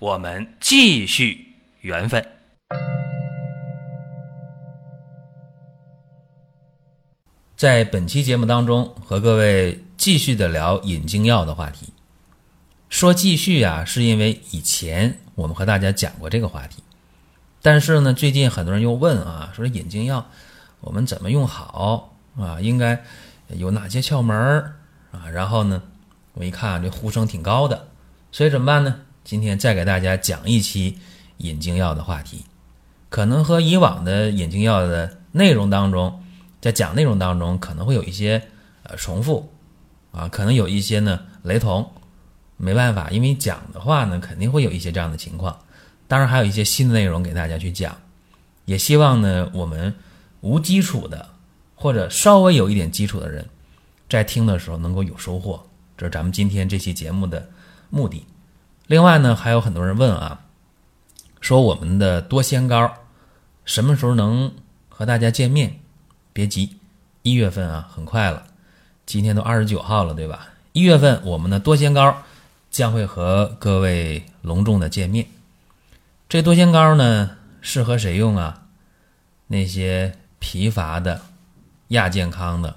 我们继续缘分。在本期节目当中，和各位继续的聊引经药的话题。说继续啊，是因为以前我们和大家讲过这个话题，但是呢，最近很多人又问啊，说引经药我们怎么用好啊？应该有哪些窍门儿啊？然后呢，我一看这呼声挺高的，所以怎么办呢？今天再给大家讲一期引经药的话题，可能和以往的引经药的内容当中。在讲内容当中可能会有一些呃重复，啊，可能有一些呢雷同，没办法，因为讲的话呢肯定会有一些这样的情况。当然还有一些新的内容给大家去讲，也希望呢我们无基础的或者稍微有一点基础的人，在听的时候能够有收获，这是咱们今天这期节目的目的。另外呢还有很多人问啊，说我们的多仙膏什么时候能和大家见面？别急，一月份啊，很快了。今天都二十九号了，对吧？一月份我们的多仙膏将会和各位隆重的见面。这多仙膏呢，适合谁用啊？那些疲乏的、亚健康的、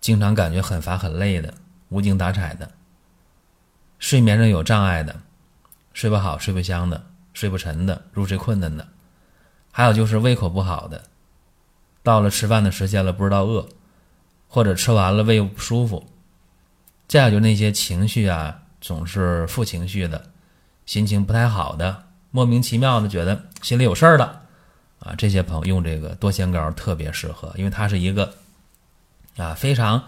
经常感觉很乏很累的、无精打采的、睡眠上有障碍的、睡不好、睡不香的、睡不沉的、入睡困难的，还有就是胃口不好的。到了吃饭的时间了，不知道饿，或者吃完了胃不舒服，再有就那些情绪啊，总是负情绪的，心情不太好的，莫名其妙的觉得心里有事儿的，啊，这些朋友用这个多仙膏特别适合，因为它是一个啊非常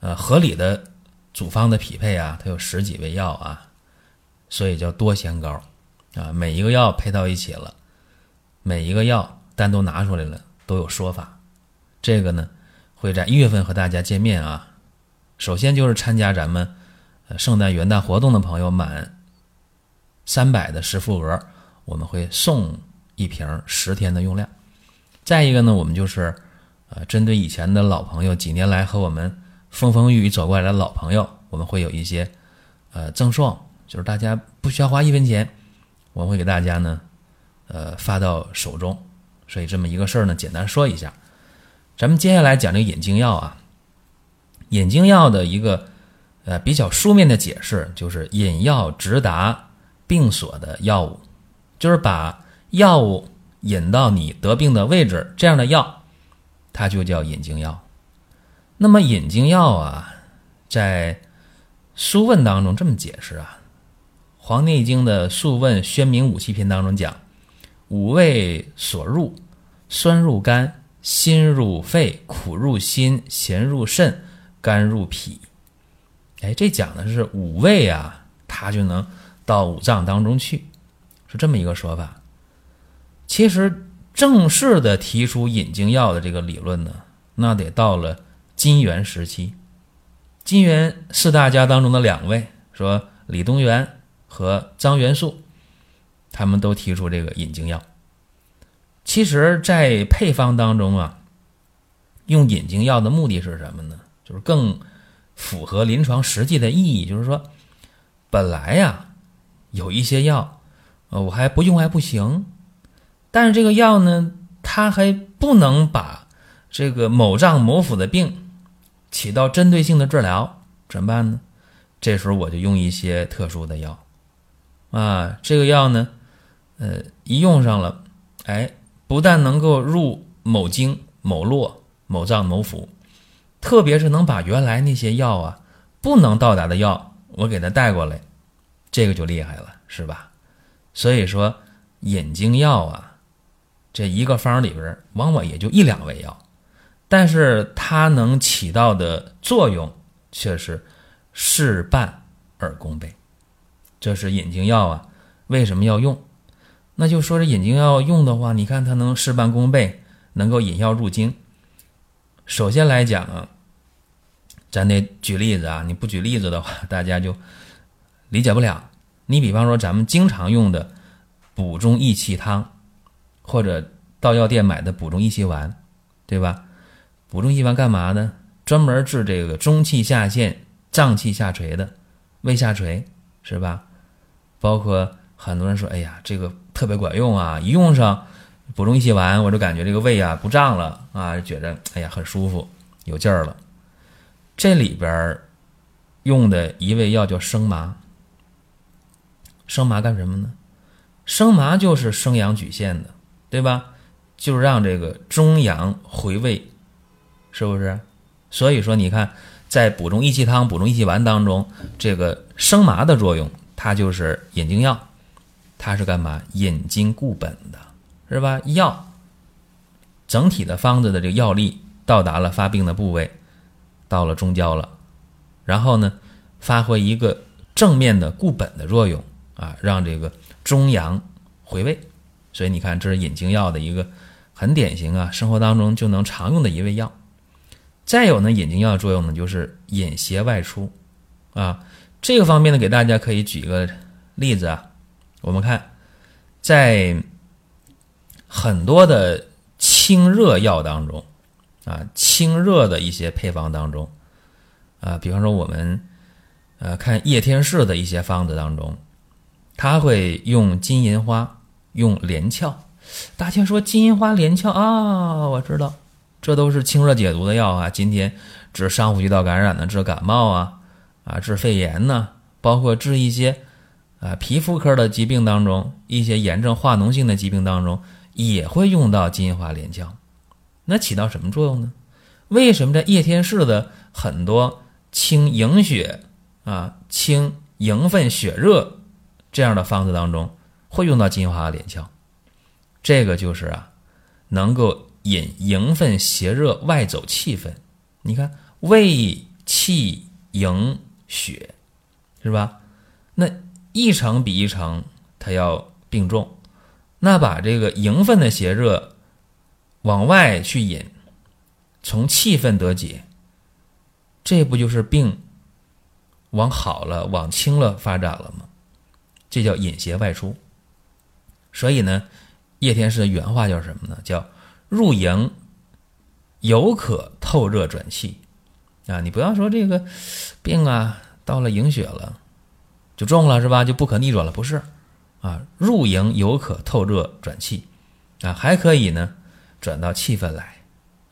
呃合理的组方的匹配啊，它有十几味药啊，所以叫多仙膏啊，每一个药配到一起了，每一个药单独拿出来了。都有说法，这个呢会在一月份和大家见面啊。首先就是参加咱们呃圣诞元旦活动的朋友，满三百的实付额，我们会送一瓶十天的用量。再一个呢，我们就是呃针对以前的老朋友，几年来和我们风风雨雨走过来的老朋友，我们会有一些呃赠送，就是大家不需要花一分钱，我们会给大家呢呃发到手中。所以这么一个事儿呢，简单说一下。咱们接下来讲这个引经药啊，引经药的一个呃比较书面的解释，就是引药直达病所的药物，就是把药物引到你得病的位置，这样的药，它就叫引经药。那么引经药啊，在《素问》当中这么解释啊，《黄帝内经》的《素问·宣明五气篇》当中讲。五味所入，酸入肝，辛入肺，苦入心，咸入肾，甘入脾。哎，这讲的是五味啊，它就能到五脏当中去，是这么一个说法。其实正式的提出引经药的这个理论呢，那得到了金元时期。金元四大家当中的两位，说李东垣和张元素。他们都提出这个引经药。其实，在配方当中啊，用引经药的目的是什么呢？就是更符合临床实际的意义。就是说，本来呀，有一些药，呃，我还不用还不行，但是这个药呢，它还不能把这个某脏某腑的病起到针对性的治疗，怎么办呢？这时候我就用一些特殊的药，啊，这个药呢。呃，一用上了，哎，不但能够入某经、某络、某脏、某腑，特别是能把原来那些药啊不能到达的药，我给它带过来，这个就厉害了，是吧？所以说引经药啊，这一个方里边往往也就一两味药，但是它能起到的作用却是事半而功倍。这是引经药啊，为什么要用？那就说这引经药用的话，你看它能事半功倍，能够引药入经。首先来讲啊，咱得举例子啊，你不举例子的话，大家就理解不了。你比方说咱们经常用的补中益气汤，或者到药店买的补中益气丸，对吧？补中益气丸干嘛呢？专门治这个中气下陷、脏气下垂的胃下垂，是吧？包括很多人说，哎呀，这个特别管用啊！一用上补中益气丸，我就感觉这个胃啊不胀了啊，觉得哎呀很舒服，有劲儿了。这里边用的一味药叫生麻，生麻干什么呢？生麻就是生阳举陷的，对吧？就是让这个中阳回胃，是不是？所以说，你看，在补中益气汤、补中益气丸当中，这个生麻的作用，它就是引经药，它是干嘛？引经固本的，是吧？药整体的方子的这个药力到达了发病的部位，到了中焦了，然后呢，发挥一个正面的固本的作用啊，让这个中阳回位。所以你看，这是引经药的一个很典型啊，生活当中就能常用的一味药。再有呢，引经药的作用呢，就是引邪外出，啊，这个方面呢，给大家可以举一个例子啊。我们看，在很多的清热药当中，啊，清热的一些配方当中，啊，比方说我们呃看叶天士的一些方子当中，他会用金银花，用连翘。大家说金银花连翘啊，我知道。这都是清热解毒的药啊！今天治上呼吸道感染的，治感冒啊，啊，治肺炎呢，包括治一些啊皮肤科的疾病当中，一些炎症化脓性的疾病当中，也会用到金银花连翘。那起到什么作用呢？为什么在叶天士的很多清营血啊、清营分血热这样的方子当中，会用到金银花连翘？这个就是啊，能够。引营分邪热外走气分，你看胃气营血，是吧？那一层比一层它要病重，那把这个营分的邪热往外去引，从气分得解，这不就是病往好了、往轻了发展了吗？这叫引邪外出。所以呢，叶天士的原话叫什么呢？叫。入营有可透热转气啊！你不要说这个病啊，到了营血了就重了是吧？就不可逆转了，不是啊？入营有可透热转气啊，还可以呢转到气分来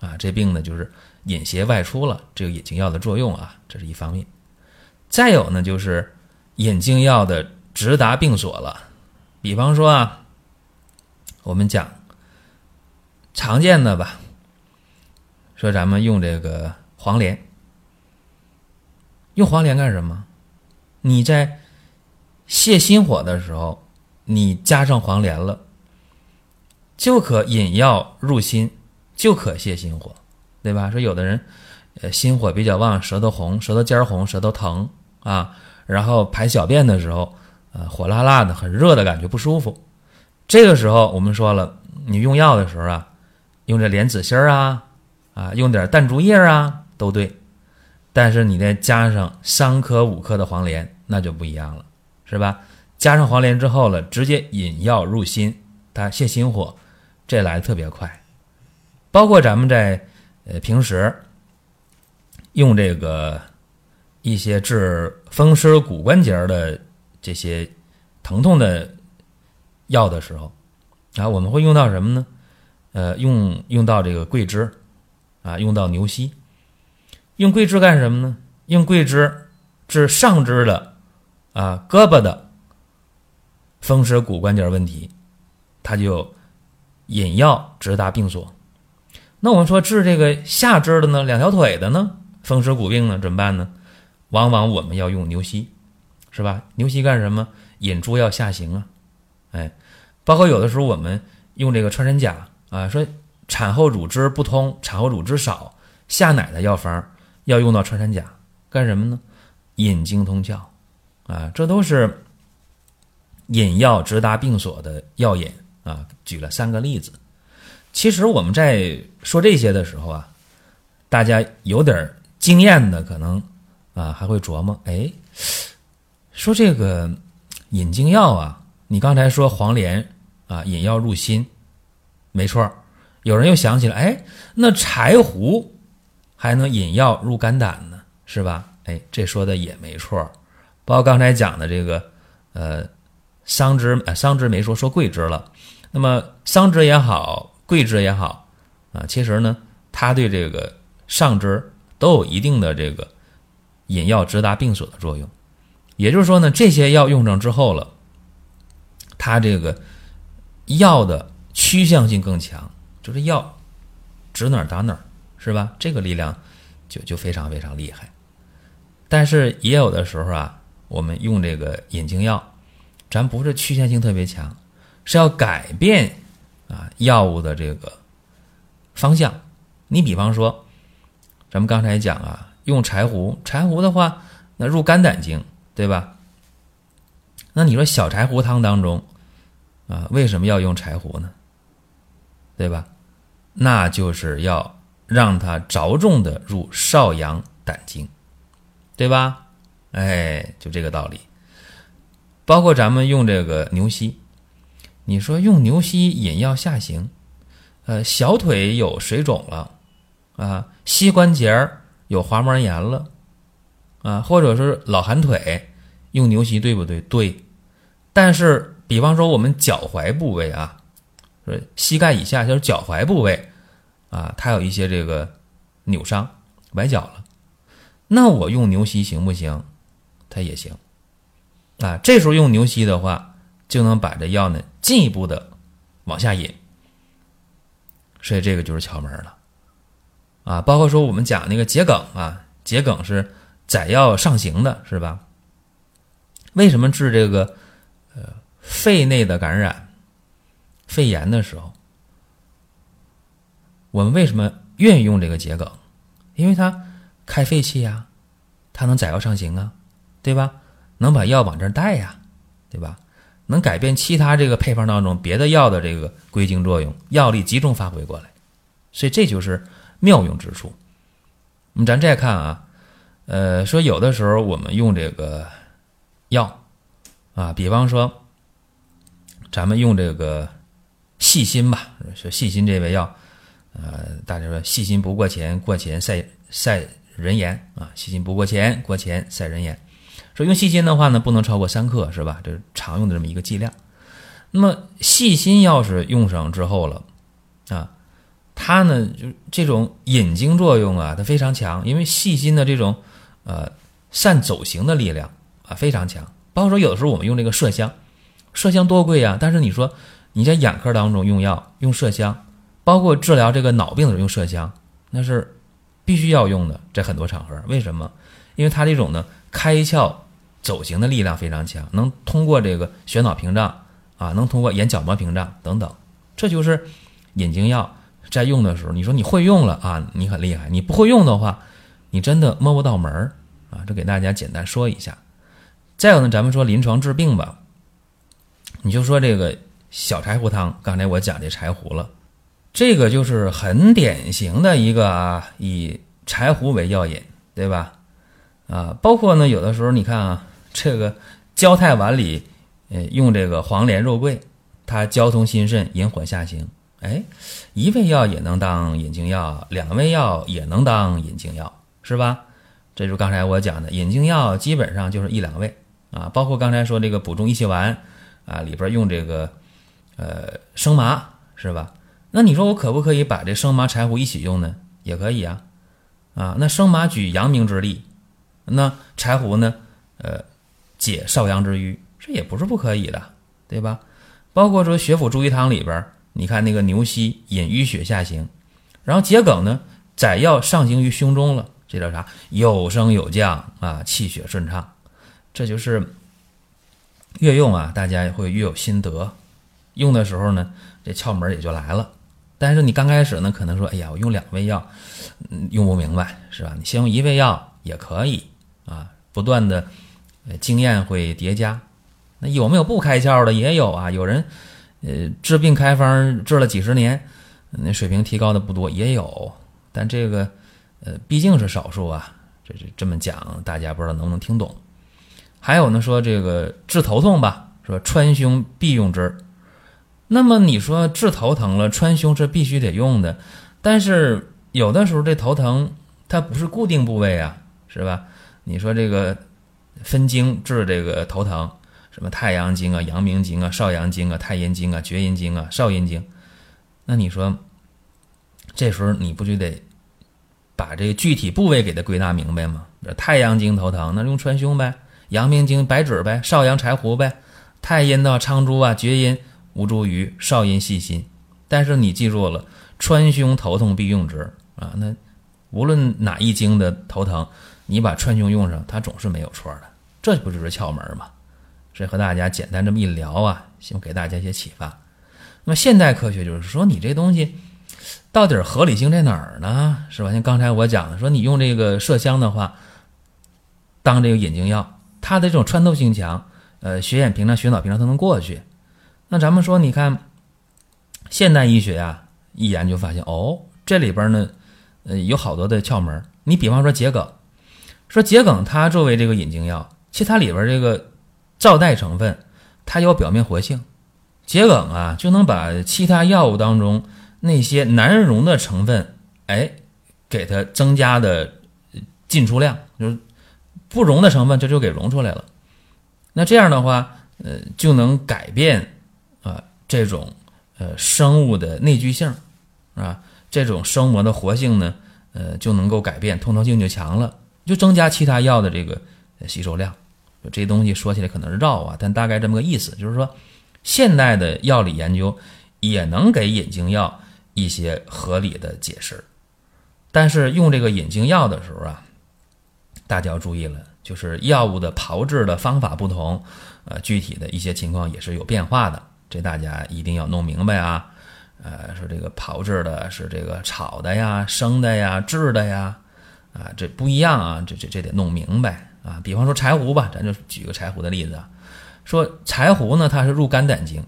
啊。这病呢就是引邪外出了，这个引经药的作用啊，这是一方面。再有呢就是引经药的直达病所了，比方说啊，我们讲。常见的吧，说咱们用这个黄连，用黄连干什么？你在泻心火的时候，你加上黄连了，就可引药入心，就可泻心火，对吧？说有的人，呃，心火比较旺，舌头红，舌头尖红，舌头疼啊，然后排小便的时候，呃，火辣辣的，很热的感觉不舒服。这个时候我们说了，你用药的时候啊。用这莲子心儿啊，啊，用点淡竹叶啊，都对。但是你再加上三颗五颗的黄连，那就不一样了，是吧？加上黄连之后了，直接引药入心，它泻心火，这来的特别快。包括咱们在呃平时用这个一些治风湿骨关节的这些疼痛的药的时候，啊，我们会用到什么呢？呃，用用到这个桂枝，啊，用到牛膝，用桂枝干什么呢？用桂枝治上肢的啊胳膊的风湿骨关节问题，它就引药直达病所。那我们说治这个下肢的呢，两条腿的呢，风湿骨病呢，怎么办呢？往往我们要用牛膝，是吧？牛膝干什么？引诸要下行啊，哎，包括有的时候我们用这个穿山甲。啊，说产后乳汁不通，产后乳汁少，下奶的药方要用到穿山甲，干什么呢？引经通窍，啊，这都是引药直达病所的药引啊，举了三个例子。其实我们在说这些的时候啊，大家有点经验的可能啊，还会琢磨：哎，说这个引经药啊，你刚才说黄连啊，引药入心，没错。有人又想起来，哎，那柴胡还能引药入肝胆呢，是吧？哎，这说的也没错。包括刚才讲的这个，呃，桑枝，呃，桑枝没说，说桂枝了。那么桑枝也好。桂枝也好，啊，其实呢，它对这个上肢都有一定的这个引药直达病所的作用。也就是说呢，这些药用上之后了，它这个药的趋向性更强，就是药指哪儿打哪儿，是吧？这个力量就就非常非常厉害。但是也有的时候啊，我们用这个引经药，咱不是趋向性特别强，是要改变。啊，药物的这个方向，你比方说，咱们刚才讲啊，用柴胡，柴胡的话，那入肝胆经，对吧？那你说小柴胡汤当中，啊，为什么要用柴胡呢？对吧？那就是要让它着重的入少阳胆经，对吧？哎，就这个道理。包括咱们用这个牛膝。你说用牛膝引药下行，呃，小腿有水肿了，啊，膝关节有滑膜炎了，啊，或者是老寒腿，用牛膝对不对？对。但是，比方说我们脚踝部位啊，说膝盖以下就是脚踝部位，啊，它有一些这个扭伤、崴脚了，那我用牛膝行不行？它也行。啊，这时候用牛膝的话。就能把这药呢进一步的往下引，所以这个就是窍门了，啊，包括说我们讲那个桔梗啊，桔梗是载药上行的，是吧？为什么治这个呃肺内的感染、肺炎的时候，我们为什么愿意用这个桔梗？因为它开肺气呀，它能载药上行啊，对吧？能把药往这儿带呀，对吧？能改变其他这个配方当中别的药的这个归经作用，药力集中发挥过来，所以这就是妙用之处。那么咱再看啊，呃，说有的时候我们用这个药啊，比方说咱们用这个细心吧，说细心这味药，呃，大家说细心不过钱，过钱赛赛人言啊，细心不过钱，过钱赛人言。说用细心的话呢，不能超过三克，是吧？这是常用的这么一个剂量。那么细心要是用上之后了，啊，它呢就这种引经作用啊，它非常强，因为细心的这种呃善走行的力量啊非常强。包括说有的时候我们用这个麝香，麝香多贵啊！但是你说你在眼科当中用药用麝香，包括治疗这个脑病的时候用麝香，那是必须要用的，在很多场合。为什么？因为它这种呢。开窍走行的力量非常强，能通过这个血脑屏障啊，能通过眼角膜屏障等等，这就是引经药在用的时候，你说你会用了啊，你很厉害；你不会用的话，你真的摸不到门儿啊。这给大家简单说一下。再有呢，咱们说临床治病吧，你就说这个小柴胡汤，刚才我讲这柴胡了，这个就是很典型的一个啊，以柴胡为药引，对吧？啊，包括呢，有的时候你看啊，这个焦太丸里，呃，用这个黄连、肉桂，它交通心肾，引火下行。哎，一味药也能当引经药，两味药也能当引经药，是吧？这就是刚才我讲的，引经药基本上就是一两味啊。包括刚才说这个补中益气丸啊，里边用这个呃生麻，是吧？那你说我可不可以把这生麻、柴胡一起用呢？也可以啊。啊，那生麻举阳明之力。那柴胡呢？呃，解少阳之瘀，这也不是不可以的，对吧？包括说血府逐瘀汤里边，你看那个牛膝引淤血下行，然后桔梗呢，载药上行于胸中了，这叫啥？有升有降啊，气血顺畅。这就是越用啊，大家会越有心得。用的时候呢，这窍门也就来了。但是你刚开始呢，可能说，哎呀，我用两味药，嗯，用不明白，是吧？你先用一味药也可以。啊，不断的，呃，经验会叠加，那有没有不开窍的？也有啊，有人呃治病开方治了几十年，那水平提高的不多，也有。但这个呃毕竟是少数啊，这这这么讲，大家不知道能不能听懂？还有呢，说这个治头痛吧，说川芎必用之。那么你说治头疼了，川芎是必须得用的，但是有的时候这头疼它不是固定部位啊，是吧？你说这个分经治这个头疼，什么太阳经啊、阳明经啊、少阳经啊、太阴经啊、厥阴经啊、少阴经，那你说这时候你不就得把这个具体部位给它归纳明白吗？太阳经头疼，那用川芎呗。阳明经白芷呗，少阳柴胡呗，太阴的苍术啊，厥阴吴茱萸，少阴细辛。但是你记住了，川芎头痛必用之啊。那无论哪一经的头疼，你把川芎用上，它总是没有错的。这不就是窍门吗？所以和大家简单这么一聊啊，希望给大家一些启发。那么现代科学就是说，你这东西到底合理性在哪儿呢？是吧？像刚才我讲的，说你用这个麝香的话，当这个引经药。它的这种穿透性强，呃，血眼屏障、血脑屏障都能过去。那咱们说，你看现代医学啊，一研究发现，哦，这里边呢，呃，有好多的窍门。你比方说桔梗，说桔梗它作为这个引经药，其实它里边这个皂带成分，它有表面活性。桔梗啊，就能把其他药物当中那些难溶的成分，哎，给它增加的进出量，就是。不溶的成分，这就给溶出来了。那这样的话，呃，就能改变这种呃生物的内聚性啊，这种生膜的活性呢，呃，就能够改变，通透性就强了，就增加其他药的这个吸收量。这东西说起来可能是绕啊，但大概这么个意思，就是说，现代的药理研究也能给引经药一些合理的解释，但是用这个引经药的时候啊。大家要注意了，就是药物的炮制的方法不同，呃，具体的一些情况也是有变化的，这大家一定要弄明白啊。呃，说这个炮制的是这个炒的呀、生的呀、制的呀，啊，这不一样啊，这这这得弄明白啊。比方说柴胡吧，咱就举个柴胡的例子啊，说柴胡呢，它是入肝胆经，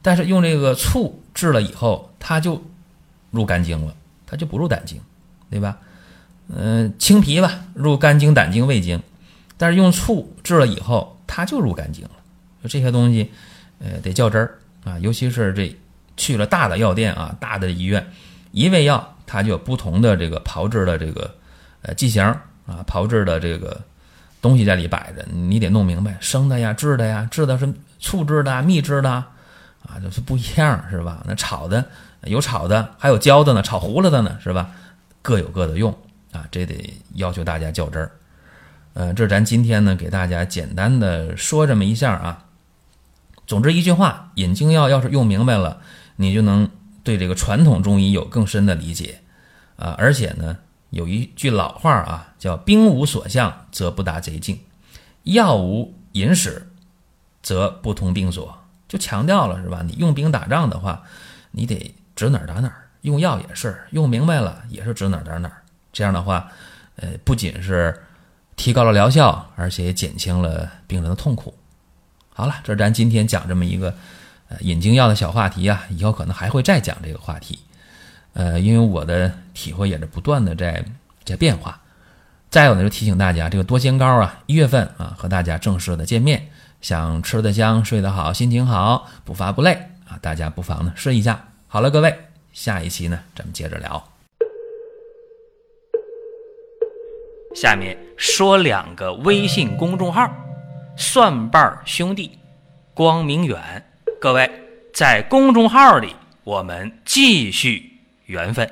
但是用这个醋制了以后，它就入肝经了，它就不入胆经，对吧？嗯，青皮吧，入肝经、胆经、胃经，但是用醋制了以后，它就入肝经了。就这些东西，呃，得较真儿啊。尤其是这去了大的药店啊，大的医院，一味药它就有不同的这个炮制的这个呃剂型啊，炮制的这个东西在里摆着，你得弄明白，生的呀、制的呀，制的是醋制的、蜜制的啊，就是不一样，是吧？那炒的有炒的，还有焦的呢，炒糊了的呢，是吧？各有各的用。啊，这得要求大家较真儿，呃，这咱今天呢给大家简单的说这么一下啊。总之一句话，引经药要是用明白了，你就能对这个传统中医有更深的理解啊。而且呢，有一句老话啊，叫“兵无所向则不达贼境，药无引使则不通病所”，就强调了是吧？你用兵打仗的话，你得指哪儿打哪儿；用药也是用明白了，也是指哪儿打哪儿。这样的话，呃，不仅是提高了疗效，而且也减轻了病人的痛苦。好了，这是咱今天讲这么一个呃引经药的小话题啊，以后可能还会再讲这个话题。呃，因为我的体会也是不断的在在变化。再有呢，就提醒大家，这个多仙膏啊，一月份啊和大家正式的见面，想吃得香、睡得好、心情好、不乏不累啊，大家不妨呢试一下。好了，各位，下一期呢咱们接着聊。下面说两个微信公众号：蒜瓣兄弟、光明远。各位在公众号里，我们继续缘分。